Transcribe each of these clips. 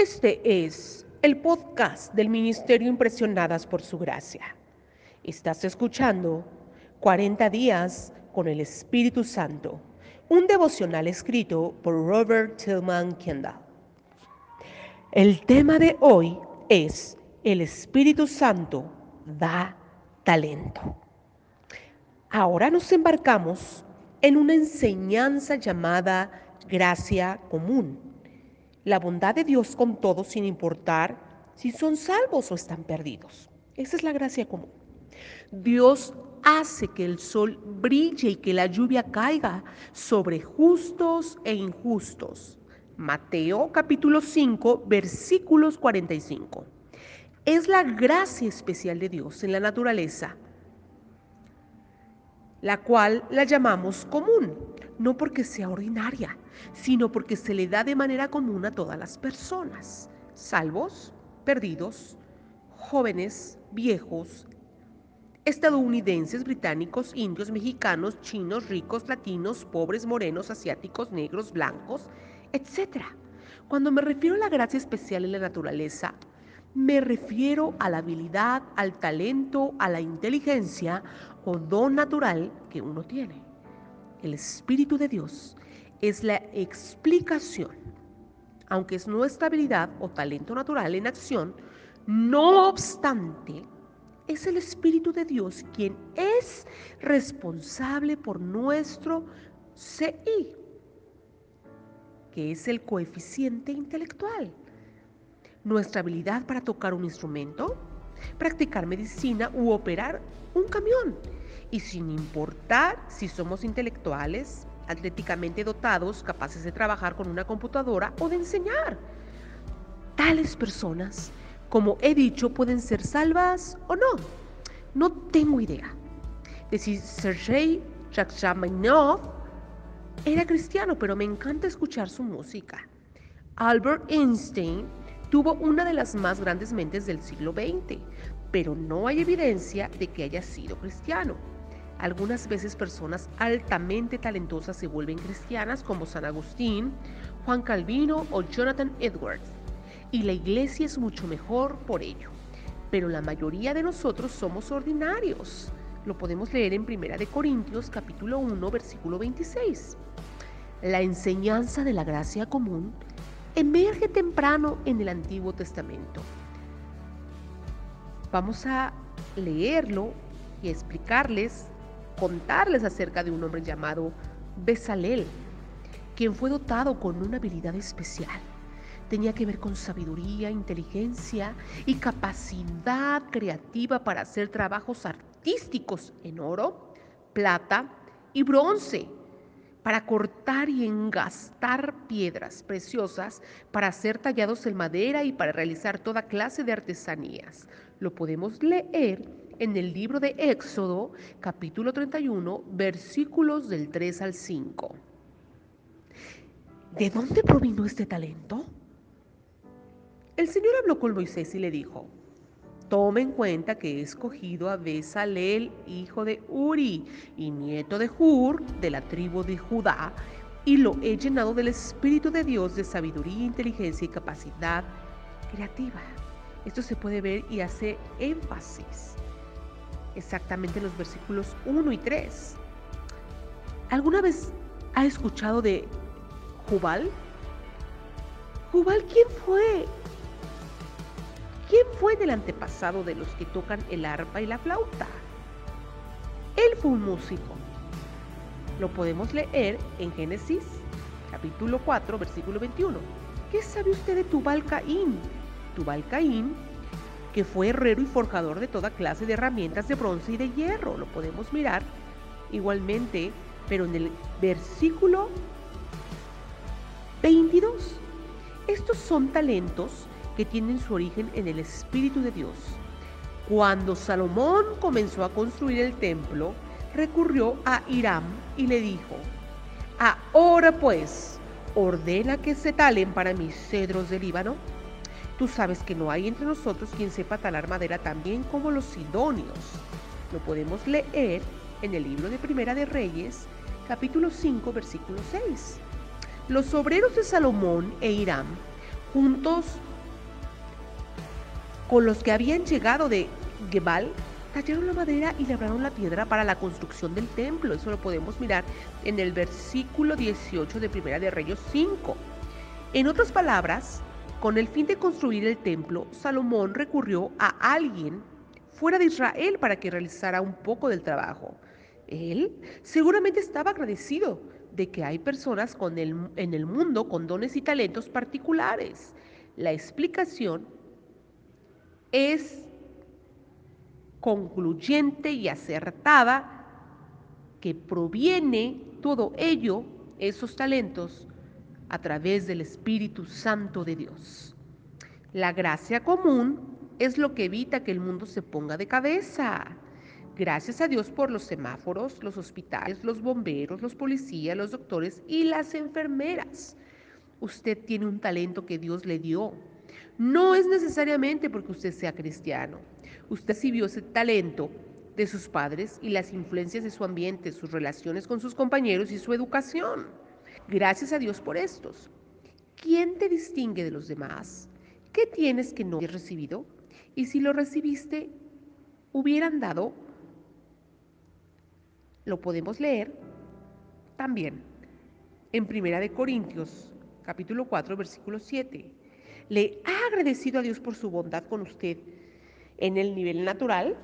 Este es el podcast del Ministerio Impresionadas por Su Gracia. Estás escuchando 40 días con el Espíritu Santo, un devocional escrito por Robert Tillman Kendall. El tema de hoy es El Espíritu Santo da talento. Ahora nos embarcamos en una enseñanza llamada gracia común. La bondad de Dios con todos sin importar si son salvos o están perdidos. Esa es la gracia común. Dios hace que el sol brille y que la lluvia caiga sobre justos e injustos. Mateo capítulo 5 versículos 45. Es la gracia especial de Dios en la naturaleza, la cual la llamamos común, no porque sea ordinaria, sino porque se le da de manera común a todas las personas, salvos, perdidos, jóvenes, viejos, estadounidenses, británicos, indios, mexicanos, chinos, ricos, latinos, pobres, morenos, asiáticos, negros, blancos, etc. Cuando me refiero a la gracia especial en la naturaleza, me refiero a la habilidad, al talento, a la inteligencia o don natural que uno tiene. El Espíritu de Dios es la explicación, aunque es nuestra habilidad o talento natural en acción, no obstante, es el Espíritu de Dios quien es responsable por nuestro CI, que es el coeficiente intelectual. Nuestra habilidad para tocar un instrumento, practicar medicina u operar un camión. Y sin importar si somos intelectuales, atléticamente dotados, capaces de trabajar con una computadora o de enseñar. Tales personas como he dicho, pueden ser salvas o no. No tengo idea de si Sergei Rachmaninoff era cristiano, pero me encanta escuchar su música. Albert Einstein tuvo una de las más grandes mentes del siglo XX, pero no hay evidencia de que haya sido cristiano. Algunas veces personas altamente talentosas se vuelven cristianas como San Agustín, Juan Calvino o Jonathan Edwards y la iglesia es mucho mejor por ello. Pero la mayoría de nosotros somos ordinarios. Lo podemos leer en Primera de Corintios capítulo 1 versículo 26. La enseñanza de la gracia común emerge temprano en el Antiguo Testamento. Vamos a leerlo y explicarles, contarles acerca de un hombre llamado Besalel, quien fue dotado con una habilidad especial. Tenía que ver con sabiduría, inteligencia y capacidad creativa para hacer trabajos artísticos en oro, plata y bronce, para cortar y engastar piedras preciosas, para ser tallados en madera y para realizar toda clase de artesanías. Lo podemos leer en el libro de Éxodo, capítulo 31, versículos del 3 al 5. ¿De dónde provino este talento? El Señor habló con Moisés y le dijo, Tome en cuenta que he escogido a Besalel, hijo de Uri y nieto de Hur, de la tribu de Judá, y lo he llenado del Espíritu de Dios de sabiduría, inteligencia y capacidad creativa. Esto se puede ver y hace énfasis exactamente en los versículos 1 y 3. ¿Alguna vez ha escuchado de Jubal? ¿Jubal quién fue? ¿Quién fue del antepasado de los que tocan el arpa y la flauta? Él fue un músico. Lo podemos leer en Génesis capítulo 4, versículo 21. ¿Qué sabe usted de Tubal Caín? Tubal Caín, que fue herrero y forjador de toda clase de herramientas de bronce y de hierro. Lo podemos mirar igualmente, pero en el versículo 22. Estos son talentos que tienen su origen en el Espíritu de Dios. Cuando Salomón comenzó a construir el templo, recurrió a Hiram y le dijo, ahora pues, ordena que se talen para mis cedros de Líbano. Tú sabes que no hay entre nosotros quien sepa talar madera tan bien como los sidonios. Lo podemos leer en el libro de Primera de Reyes, capítulo 5, versículo 6. Los obreros de Salomón e Hiram juntos con los que habían llegado de Gebal, tallaron la madera y labraron la piedra para la construcción del templo. Eso lo podemos mirar en el versículo 18 de Primera de Reyes 5. En otras palabras, con el fin de construir el templo, Salomón recurrió a alguien fuera de Israel para que realizara un poco del trabajo. Él seguramente estaba agradecido de que hay personas con el, en el mundo con dones y talentos particulares. La explicación es concluyente y acertada que proviene todo ello, esos talentos, a través del Espíritu Santo de Dios. La gracia común es lo que evita que el mundo se ponga de cabeza. Gracias a Dios por los semáforos, los hospitales, los bomberos, los policías, los doctores y las enfermeras. Usted tiene un talento que Dios le dio. No es necesariamente porque usted sea cristiano. Usted vio ese talento de sus padres y las influencias de su ambiente, sus relaciones con sus compañeros y su educación. Gracias a Dios por estos. ¿Quién te distingue de los demás? ¿Qué tienes que no has recibido? Y si lo recibiste, hubieran dado, lo podemos leer también en Primera de Corintios, capítulo 4, versículo 7. Le ha agradecido a Dios por su bondad con usted en el nivel natural.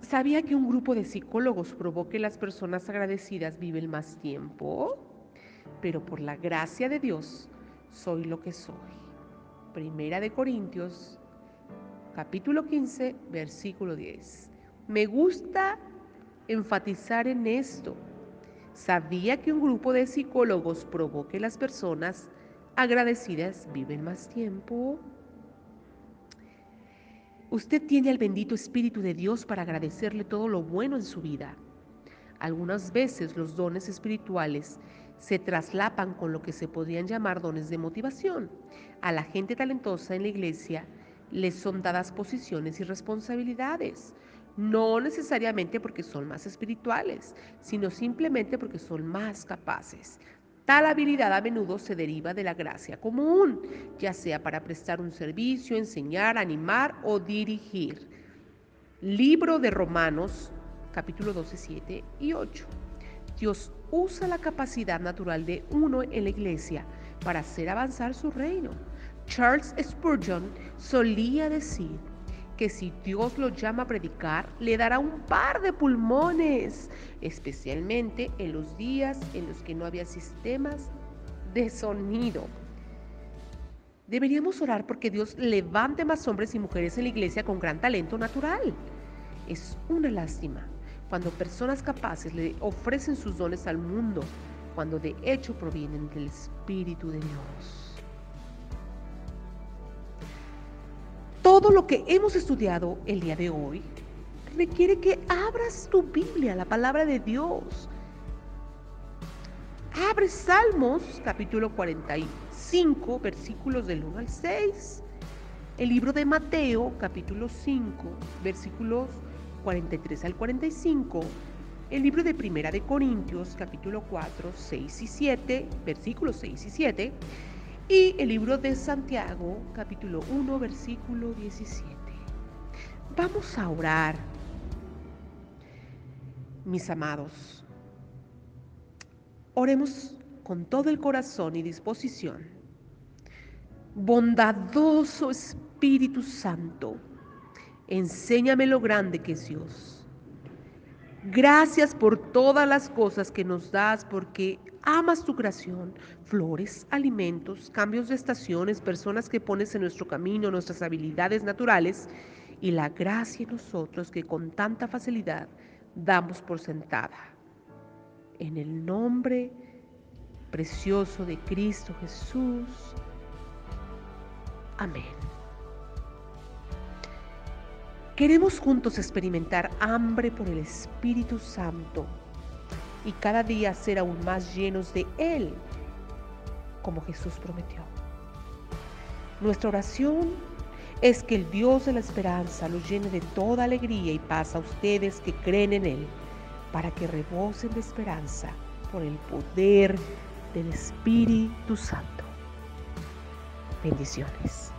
¿Sabía que un grupo de psicólogos probó que las personas agradecidas viven más tiempo? pero por la gracia de Dios soy lo que soy. Primera de Corintios, capítulo 15, versículo 10. Me gusta enfatizar en esto. ¿Sabía que un grupo de psicólogos probó que las personas agradecidas viven más tiempo? Usted tiene al bendito Espíritu de Dios para agradecerle todo lo bueno en su vida. Algunas veces los dones espirituales se traslapan con lo que se podrían llamar dones de motivación. A la gente talentosa en la iglesia les son dadas posiciones y responsabilidades, no necesariamente porque son más espirituales, sino simplemente porque son más capaces. Tal habilidad a menudo se deriva de la gracia común, ya sea para prestar un servicio, enseñar, animar o dirigir. Libro de Romanos, capítulo 12, 7 y 8. Dios usa la capacidad natural de uno en la iglesia para hacer avanzar su reino. Charles Spurgeon solía decir que si Dios lo llama a predicar, le dará un par de pulmones, especialmente en los días en los que no había sistemas de sonido. Deberíamos orar porque Dios levante más hombres y mujeres en la iglesia con gran talento natural. Es una lástima cuando personas capaces le ofrecen sus dones al mundo, cuando de hecho provienen del Espíritu de Dios. Todo lo que hemos estudiado el día de hoy requiere que abras tu Biblia, la palabra de Dios. Abre Salmos capítulo 45, versículos del 1 al 6. El libro de Mateo capítulo 5, versículos 43 al 45, el libro de Primera de Corintios, capítulo 4, 6 y 7, versículos 6 y 7, y el libro de Santiago, capítulo 1, versículo 17. Vamos a orar, mis amados. Oremos con todo el corazón y disposición. Bondadoso Espíritu Santo, Enséñame lo grande que es Dios. Gracias por todas las cosas que nos das porque amas tu creación, flores, alimentos, cambios de estaciones, personas que pones en nuestro camino, nuestras habilidades naturales y la gracia en nosotros que con tanta facilidad damos por sentada. En el nombre precioso de Cristo Jesús. Amén. Queremos juntos experimentar hambre por el Espíritu Santo y cada día ser aún más llenos de Él, como Jesús prometió. Nuestra oración es que el Dios de la esperanza los llene de toda alegría y paz a ustedes que creen en Él, para que rebosen de esperanza por el poder del Espíritu Santo. Bendiciones.